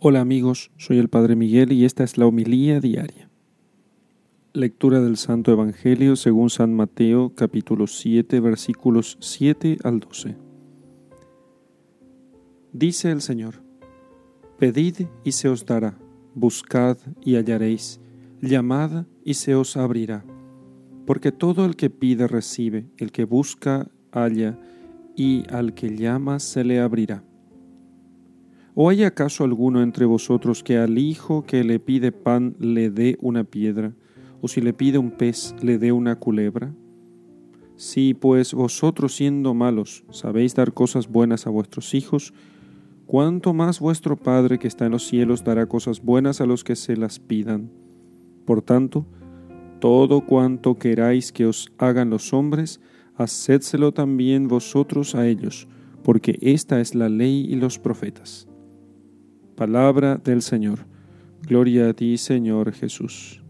Hola amigos, soy el Padre Miguel y esta es la homilía diaria. Lectura del Santo Evangelio según San Mateo capítulo 7 versículos 7 al 12. Dice el Señor, Pedid y se os dará, buscad y hallaréis, llamad y se os abrirá, porque todo el que pide recibe, el que busca halla, y al que llama se le abrirá. ¿O hay acaso alguno entre vosotros que al hijo que le pide pan le dé una piedra, o si le pide un pez le dé una culebra? Si pues vosotros siendo malos sabéis dar cosas buenas a vuestros hijos, cuánto más vuestro Padre que está en los cielos dará cosas buenas a los que se las pidan. Por tanto, todo cuanto queráis que os hagan los hombres, hacedselo también vosotros a ellos, porque esta es la ley y los profetas. Palabra del Señor. Gloria a ti, Señor Jesús.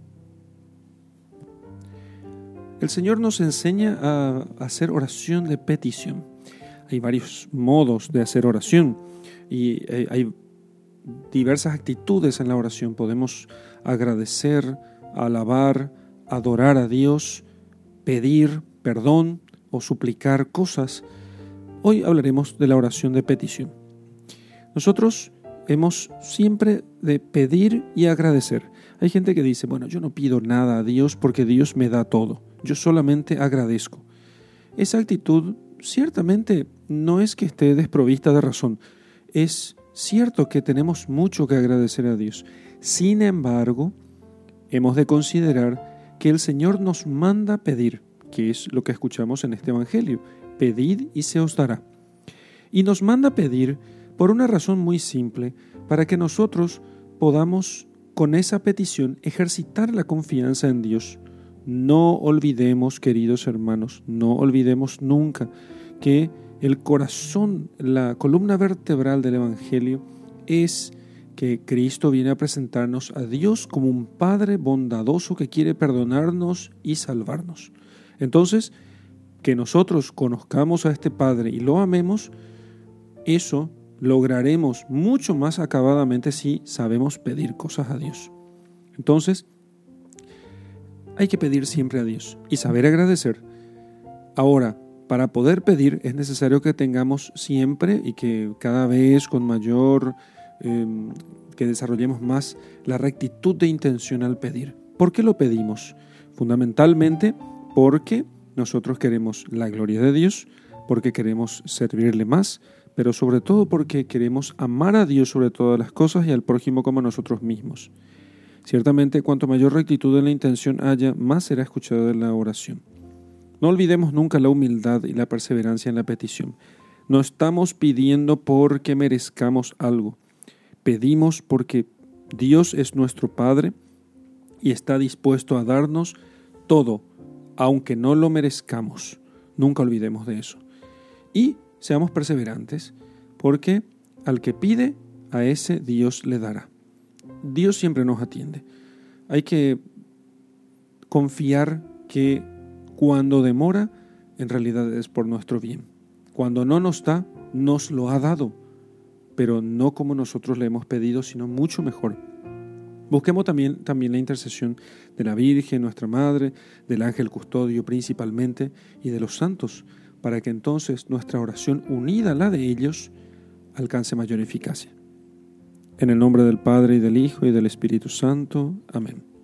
El Señor nos enseña a hacer oración de petición. Hay varios modos de hacer oración y eh, hay diversas actitudes en la oración. Podemos agradecer, alabar, adorar a Dios, pedir perdón o suplicar cosas. Hoy hablaremos de la oración de petición. Nosotros hemos siempre de pedir y agradecer. Hay gente que dice, bueno, yo no pido nada a Dios porque Dios me da todo, yo solamente agradezco. Esa actitud ciertamente no es que esté desprovista de razón, es cierto que tenemos mucho que agradecer a Dios. Sin embargo, hemos de considerar que el Señor nos manda pedir, que es lo que escuchamos en este Evangelio, pedid y se os dará. Y nos manda pedir por una razón muy simple, para que nosotros podamos con esa petición ejercitar la confianza en Dios. No olvidemos, queridos hermanos, no olvidemos nunca que el corazón, la columna vertebral del Evangelio es que Cristo viene a presentarnos a Dios como un Padre bondadoso que quiere perdonarnos y salvarnos. Entonces, que nosotros conozcamos a este Padre y lo amemos, eso lograremos mucho más acabadamente si sabemos pedir cosas a Dios. Entonces, hay que pedir siempre a Dios y saber agradecer. Ahora, para poder pedir es necesario que tengamos siempre y que cada vez con mayor, em, que desarrollemos más la rectitud de intención al pedir. ¿Por qué lo pedimos? Fundamentalmente porque nosotros queremos la gloria de Dios, porque queremos servirle más, pero sobre todo porque queremos amar a Dios sobre todas las cosas y al prójimo como nosotros mismos. Ciertamente, cuanto mayor rectitud en la intención haya, más será escuchada la oración. No olvidemos nunca la humildad y la perseverancia en la petición. No estamos pidiendo porque merezcamos algo. Pedimos porque Dios es nuestro Padre y está dispuesto a darnos todo, aunque no lo merezcamos. Nunca olvidemos de eso. Y seamos perseverantes, porque al que pide, a ese Dios le dará. Dios siempre nos atiende. Hay que confiar que cuando demora, en realidad es por nuestro bien. Cuando no nos da, nos lo ha dado, pero no como nosotros le hemos pedido, sino mucho mejor. Busquemos también, también la intercesión de la Virgen, nuestra Madre, del ángel custodio principalmente, y de los santos, para que entonces nuestra oración unida a la de ellos alcance mayor eficacia. En el nombre del Padre y del Hijo y del Espíritu Santo. Amén.